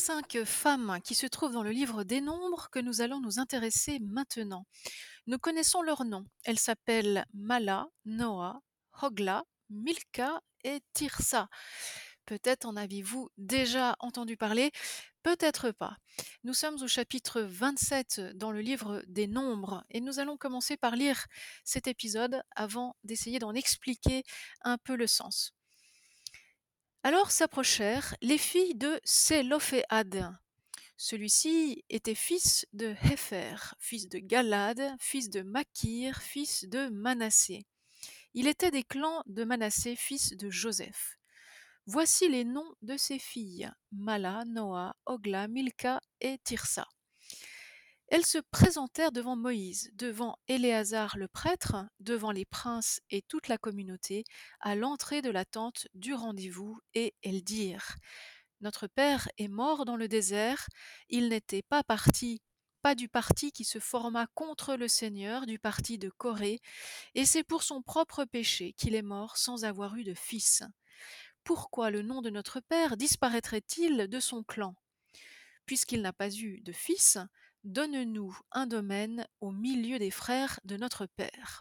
Cinq femmes qui se trouvent dans le livre des Nombres que nous allons nous intéresser maintenant. Nous connaissons leurs noms. Elles s'appellent Mala, Noah, Hogla, Milka et Tirsa. Peut-être en avez-vous déjà entendu parler, peut-être pas. Nous sommes au chapitre 27 dans le livre des Nombres et nous allons commencer par lire cet épisode avant d'essayer d'en expliquer un peu le sens. Alors s'approchèrent les filles de Sélophéad. Celui-ci était fils de Hépher, fils de Galad, fils de Makir, fils de Manassé. Il était des clans de Manassé, fils de Joseph. Voici les noms de ses filles Mala, Noah, Ogla, Milka et Tirsa. Elles se présentèrent devant Moïse, devant Éléazar le prêtre, devant les princes et toute la communauté, à l'entrée de la tente du rendez-vous, et elles dirent Notre père est mort dans le désert, il n'était pas parti, pas du parti qui se forma contre le Seigneur, du parti de Corée, et c'est pour son propre péché qu'il est mort sans avoir eu de fils. Pourquoi le nom de notre père disparaîtrait-il de son clan? Puisqu'il n'a pas eu de fils, Donne-nous un domaine au milieu des frères de notre Père.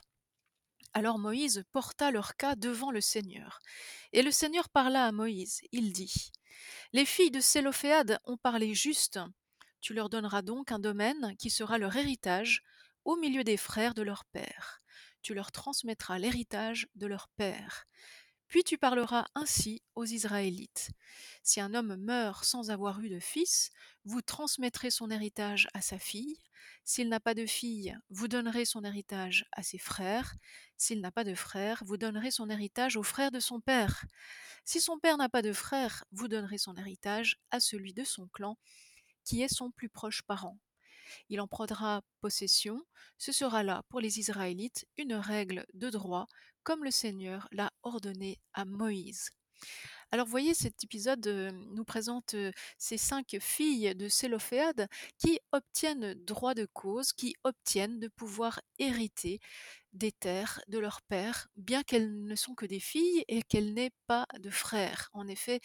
Alors Moïse porta leur cas devant le Seigneur. Et le Seigneur parla à Moïse. Il dit Les filles de Sélophéad ont parlé juste. Tu leur donneras donc un domaine qui sera leur héritage au milieu des frères de leur père. Tu leur transmettras l'héritage de leur père. Puis tu parleras ainsi aux Israélites. Si un homme meurt sans avoir eu de fils, vous transmettrez son héritage à sa fille. S'il n'a pas de fille, vous donnerez son héritage à ses frères. S'il n'a pas de frère, vous donnerez son héritage aux frères de son père. Si son père n'a pas de frère, vous donnerez son héritage à celui de son clan, qui est son plus proche parent. Il en prendra possession, ce sera là pour les Israélites une règle de droit, comme le Seigneur l'a ordonné à Moïse. Alors voyez, cet épisode euh, nous présente euh, ces cinq filles de Sélophéad qui obtiennent droit de cause, qui obtiennent de pouvoir hériter des terres de leur père, bien qu'elles ne sont que des filles et qu'elles n'aient pas de frères. En effet,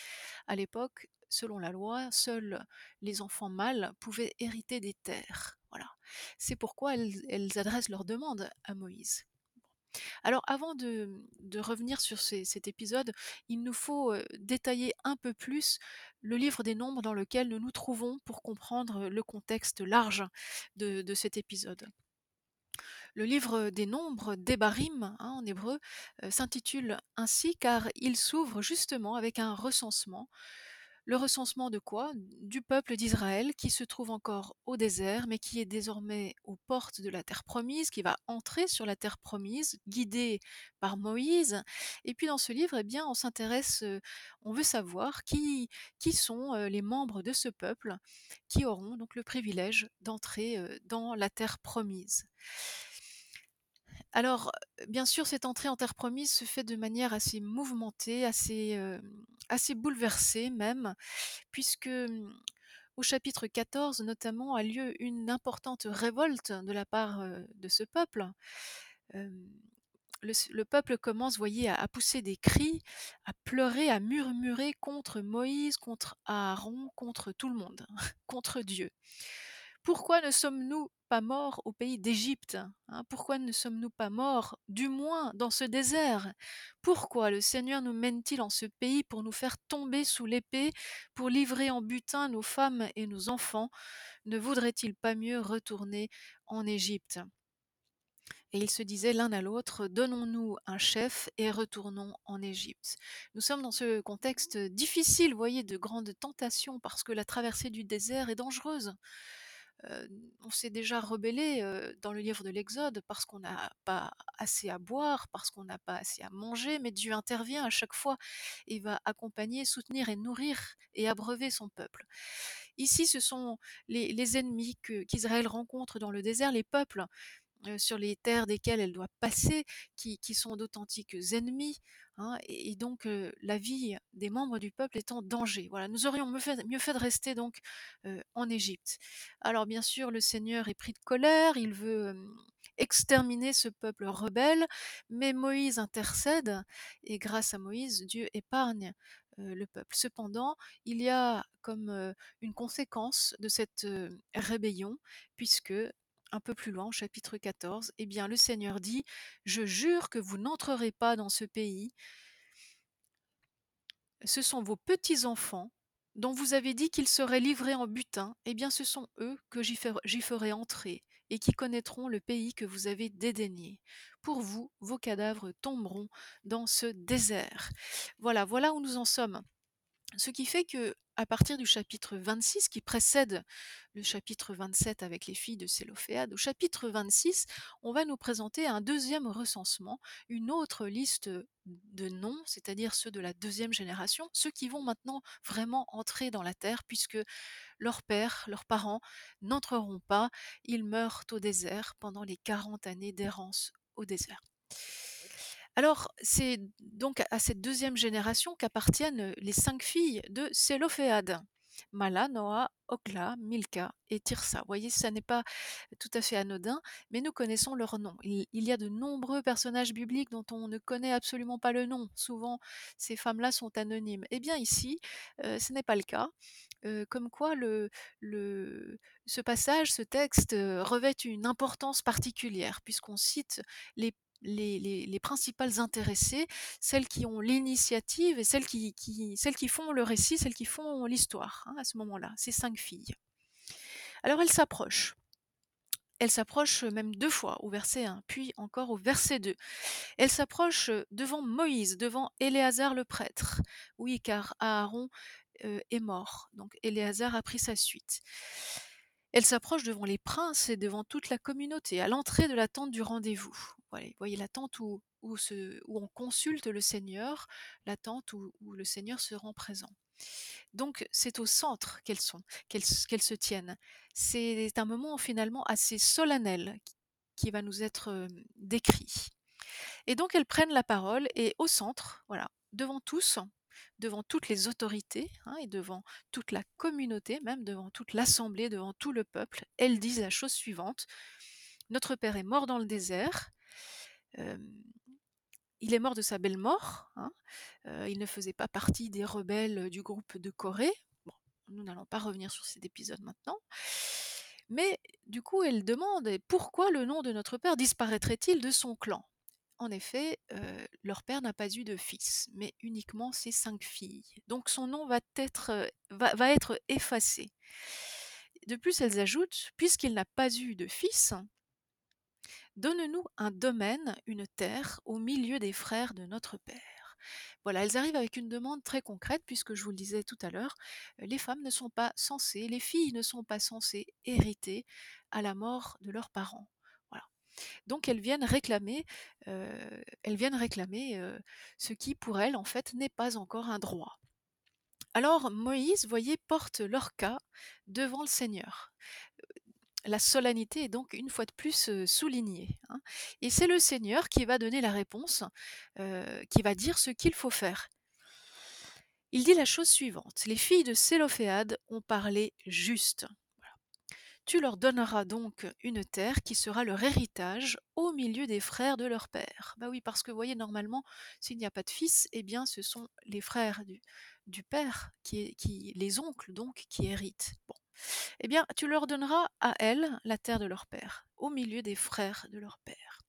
à l'époque, selon la loi, seuls les enfants mâles pouvaient hériter des terres. Voilà. C'est pourquoi elles, adressent leur demande à Moïse. Alors avant de, revenir sur cet épisode, il nous faut euh, détailler un peu plus le livre des nombres dans lequel nous nous trouvons pour comprendre le contexte large de, cet épisode. Le livre des nombres, Debarim hein, en hébreu, euh, s'intitule ainsi car il s'ouvre justement avec un recensement le recensement de quoi? Du peuple d'Israël qui se trouve encore au désert, mais qui est désormais aux portes de la terre promise, qui va entrer sur la terre promise, guidé par Moïse. Et puis dans ce livre, eh bien, on s'intéresse, euh, on veut savoir qui, qui sont euh, les membres de ce peuple qui auront donc le privilège d'entrer euh, dans la terre promise. Alors, bien sûr, cette entrée en terre promise se fait de manière assez mouvementée, assez, bouleversée même, puisque, mmh, au chapitre 14 notamment a lieu une importante révolte de la part, de ce peuple. le peuple commence, voyez, à pousser des cris, à pleurer, à murmurer contre Moïse, contre Aaron, contre tout le monde, contre Dieu. Pourquoi ne sommes-nous pas morts au pays d'Égypte hein? Pourquoi ne sommes-nous pas morts, du moins dans ce désert? Pourquoi le Seigneur nous mène-t-il en ce pays pour nous faire tomber sous l'épée, pour livrer en butin nos femmes et nos enfants? Ne voudrait-il pas mieux retourner en Égypte? Et ils se disaient l'un à l'autre, donnons-nous un chef et retournons en Égypte. Nous sommes dans ce contexte difficile, voyez, de grandes tentations, parce que la traversée du désert est dangereuse on s'est déjà rebellé dans le livre de l'Exode parce qu'on n'a pas assez à boire, parce qu'on n'a pas assez à manger, mais Dieu intervient à chaque fois et va accompagner, soutenir et nourrir et abreuver son peuple. Ici, ce sont les, ennemis qu'Israël rencontre dans le désert, les peuples sur les terres desquelles elle doit passer, qui, sont d'authentiques ennemis, hein, et, donc la vie des membres du peuple est en danger. Voilà, nous aurions mieux fait, de rester donc en Égypte. Alors bien sûr, le Seigneur est pris de colère, il veut exterminer ce peuple rebelle, mais Moïse intercède, et grâce à Moïse, Dieu épargne le peuple. Cependant, il y a comme, une conséquence de cette, rébellion puisque un peu plus loin chapitre 14, eh bien le Seigneur dit: «Je jure que vous n'entrerez pas dans ce pays ce sont vos petits-enfants, dont vous avez dit qu'ils seraient livrés en butin, eh bien ce sont eux que j'y fer j'y ferai entrer et qui connaîtront le pays que vous avez dédaigné. Pour vous, vos cadavres tomberont dans ce désert». Voilà, voilà où nous en sommes. Ce qui fait qu'à partir du chapitre 26 qui précède le chapitre 27 avec les filles de Sélophéad, au chapitre 26, on va nous présenter un deuxième recensement, une autre liste de noms, c'est-à-dire ceux de la deuxième génération, ceux qui vont maintenant vraiment entrer dans la terre puisque leurs pères, leurs parents n'entreront pas, ils meurent au désert pendant les 40 années d'errance au désert. Alors, c'est donc à cette deuxième génération qu'appartiennent les cinq filles de Sélophéad. Mala, Noa, Hogla, Milka et Tirsa. Vous voyez, ça n'est pas tout à fait anodin, mais nous connaissons leurs noms. Il, y a de nombreux personnages bibliques dont on ne connaît absolument pas le nom. Souvent, ces femmes-là sont anonymes. Eh bien, ici, euh, ce n'est pas le cas. Euh, comme quoi, ce passage, ce texte euh, revêt une importance particulière, puisqu'on cite les les, les- les principales intéressées, celles qui ont l'initiative et celles qui, font le récit, celles qui font l'histoire hein, à ce moment-là, ces cinq filles. Alors elles s'approchent. Elles s'approchent même deux fois au verset 1, puis encore au verset 2. Elles s'approchent devant Moïse, devant Éléazar le prêtre. Oui, car Aaron euh, est mort, donc Éléazar a pris sa suite. Elles s'approchent devant les princes et devant toute la communauté, à l'entrée de la tente du rendez-vous. Voilà, vous voyez la tente où, où, on consulte le Seigneur, la tente où, où le Seigneur se rend présent. Donc c'est au centre qu'elles sont, qu'elles se tiennent. C'est un moment finalement assez solennel qui qui va nous être euh, décrit. Et donc elles prennent la parole et au centre, voilà, devant tous, devant toutes les autorités hein, et devant toute la communauté, même devant toute l'assemblée, devant tout le peuple, elles disent la chose suivante Notre Père est mort dans le désert. Il est mort de sa belle mort. hein, il ne faisait pas partie des rebelles du groupe de Corée. Nous n'allons pas revenir sur cet épisode maintenant. Mais du coup, elle demande pourquoi le nom de notre père disparaîtrait-il de son clan? En effet, leur père n'a pas eu de fils, mais uniquement ses cinq filles. Donc son nom va être, va être effacé. De plus, elles ajoutent, puisqu'il n'a pas eu de fils, Donne-nous un domaine, une terre, au milieu des frères de notre Père. Voilà, elles arrivent avec une demande très concrète, puisque je vous le disais tout à l'heure, euh, les femmes ne sont pas censées, les filles ne sont pas censées hériter à la mort de leurs parents. Voilà. Donc elles viennent réclamer, euh, elles viennent réclamer euh, ce qui pour elles en fait n'est pas encore un droit. Alors Moïse, voyez, porte leur cas devant le Seigneur la solennité est donc une fois de plus soulignée. hein. Et c'est le Seigneur qui va donner la réponse, qui va dire ce qu'il faut faire. Il dit la chose suivante Les filles de Sélophéad ont parlé juste. Tu leur donneras donc une terre qui sera leur héritage au milieu des frères de leur père. Bah oui, parce que vous voyez, normalement, s'il n'y a pas de fils, eh bien, ce sont les frères du, père, qui, les oncles donc, qui héritent. Eh bien, tu leur donneras à elles la terre de leur père, au milieu des frères de leur père.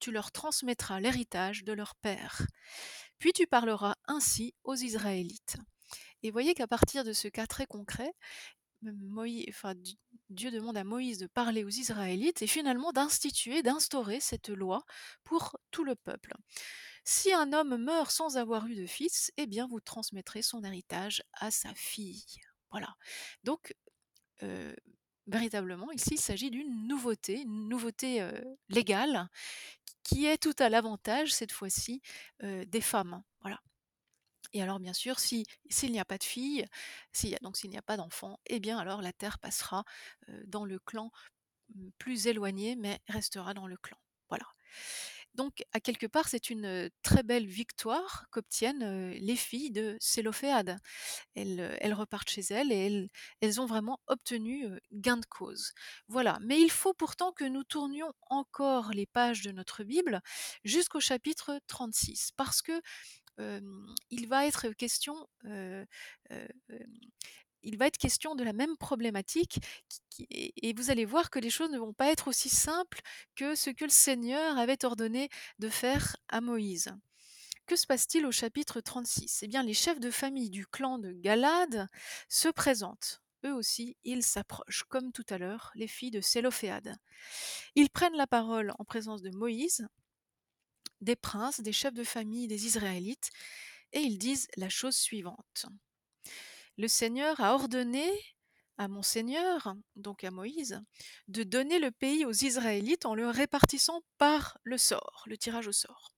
Tu leur transmettras l'héritage de leur père. Puis tu parleras ainsi aux Israélites. Et voyez qu'à partir de ce cas très concret, Dieu demande à Moïse de parler aux Israélites et finalement d'instituer, d'instaurer cette loi pour tout le peuple. Si un homme meurt sans avoir eu de fils, eh bien vous transmettrez son héritage à sa fille. Voilà. Donc véritablement, ici, il s'agit d'une nouveauté, une nouveauté légale qui est tout à l'avantage, cette fois-ci, des femmes. Voilà. Et alors, bien sûr, si s'il n'y a pas de fille, a, donc s'il n'y a pas d'enfant, eh bien alors la terre passera dans le clan mm, plus éloigné, mais restera dans le clan. Voilà. Donc, à quelque part, c'est une très belle victoire qu'obtiennent les filles de Sélophéad. Elles, repartent chez elles et elles, ont vraiment obtenu gain de cause. Voilà. Mais il faut pourtant que nous tournions encore les pages de notre Bible jusqu'au chapitre 36, parce que il va être question, il va être question de la même problématique et vous allez voir que les choses ne vont pas être aussi simples que ce que le Seigneur avait ordonné de faire à Moïse. Que se passe-t-il au chapitre 36 Eh bien, les chefs de famille du clan de Galad se présentent. Eux aussi, ils s'approchent, comme tout à l'heure, les filles de Sélophéad. Ils prennent la parole en présence de Moïse, des princes, des chefs de famille des Israélites, et ils disent la chose suivante. Le Seigneur a ordonné à mon Seigneur, donc à Moïse, de donner le pays aux Israélites en le répartissant par le sort, le tirage au sort.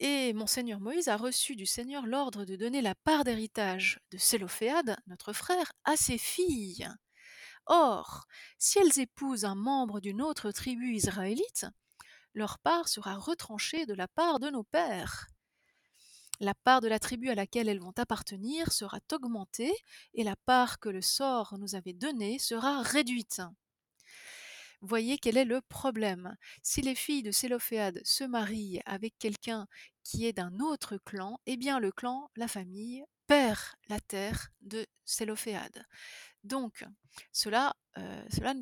Et mon Seigneur Moïse a reçu du Seigneur l'ordre de donner la part d'héritage de Sélophéad, notre frère, à ses filles. Or, si elles épousent un membre d'une autre tribu israélite, leur part sera retranchée de la part de nos pères. La part de la tribu à laquelle elles vont appartenir sera augmentée et la part que le sort nous avait donnée sera réduite. Voyez quel est le problème. Si les filles de Sélophéad se marient avec quelqu'un qui est d'un autre clan, eh bien le clan, la famille, perd la terre de Sélophéad. Donc, cela, euh, euh,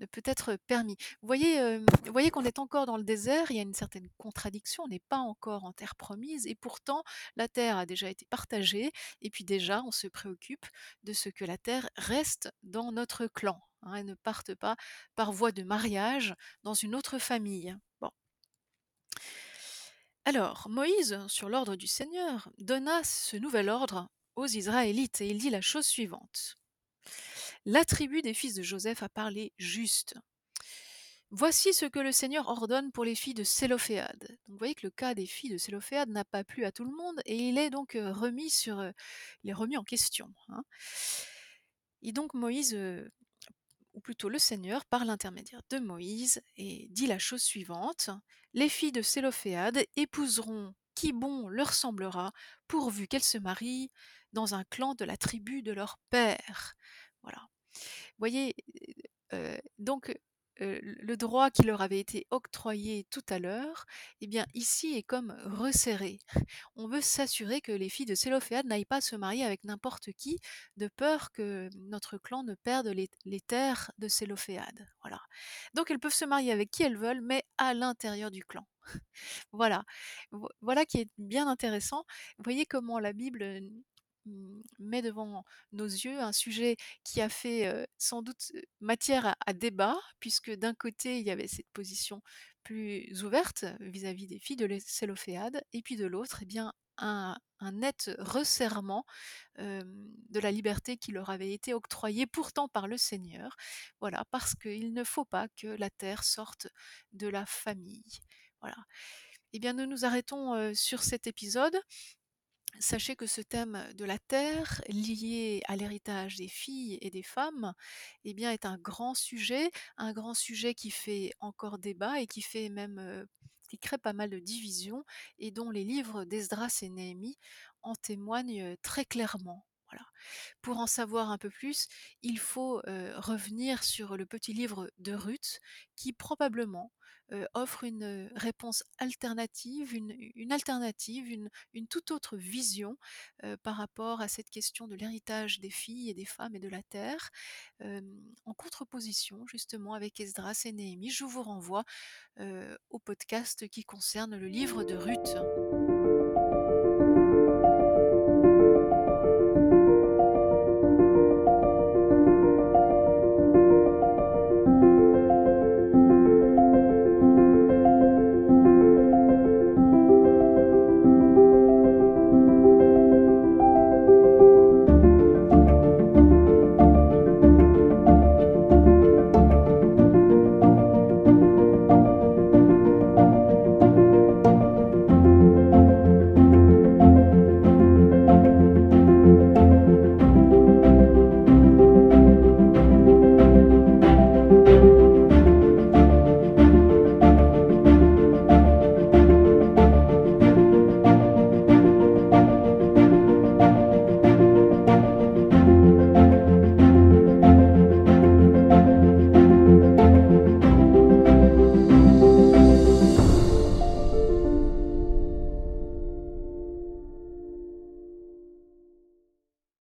ne peut être permis. Vous voyez, euh, voyez qu'on est encore dans le désert, il y a une certaine contradiction, on n'est pas encore en terre promise, et pourtant la terre a déjà été partagée, et puis déjà on se préoccupe de ce que la terre reste dans notre clan, hein, et ne parte pas par voie de mariage dans une autre famille. Alors, Moïse, sur l'ordre du Seigneur, donna ce nouvel ordre aux Israélites, et il dit la chose suivante. La tribu des fils de Joseph a parlé juste. Voici ce que le Seigneur ordonne pour les filles de Sélophéad. Donc, vous voyez que le cas des filles de Sélophéad n'a pas plu à tout le monde et il est donc euh, remis sur, euh, il est remis en question. hein. Et donc Moïse, euh, ou plutôt le Seigneur, par l'intermédiaire de Moïse, et dit la chose suivante les filles de Sélophéad épouseront qui bon leur semblera, pourvu qu'elles se marient dans un clan de la tribu de leur père. Voilà. Voyez, euh, donc euh, le droit qui leur avait été octroyé tout à l'heure, eh bien ici est comme resserré. On veut s'assurer que les filles de Sélophéad n'aillent pas se marier avec n'importe qui, de peur que notre clan ne perde les, terres de Sélophéad. Voilà. Donc elles peuvent se marier avec qui elles veulent, mais à l'intérieur du clan. voilà. Vo- Voilà qui est bien intéressant. Vous voyez comment la Bible met devant nos yeux un sujet qui a fait sans doute matière à, débat, puisque d'un côté, il y avait cette position plus ouverte vis-à-vis des filles de Sélophéad, et puis de l'autre, eh un, net resserrement de la liberté qui leur avait été octroyée pourtant par le Seigneur. Voilà, parce qu'il ne faut pas que la terre sorte de la famille. Voilà. Eh bien, nous nous arrêtons sur cet épisode. Sachez que ce thème de la terre, lié à l'héritage des filles et des femmes, eh bien, est un grand sujet, un grand sujet qui fait encore débat et qui fait même, euh, qui crée pas mal de divisions et dont les livres d'Esdras et Néhémie en témoignent euh, très clairement. Pour en savoir un peu plus, il faut revenir sur le petit livre de Ruth qui probablement offre une réponse alternative, une, alternative, une, toute autre vision par rapport à cette question de l'héritage des filles et des femmes et de la terre, en contreposition justement avec Esdras et Néhémie. Je vous renvoie au podcast qui concerne le livre de Ruth.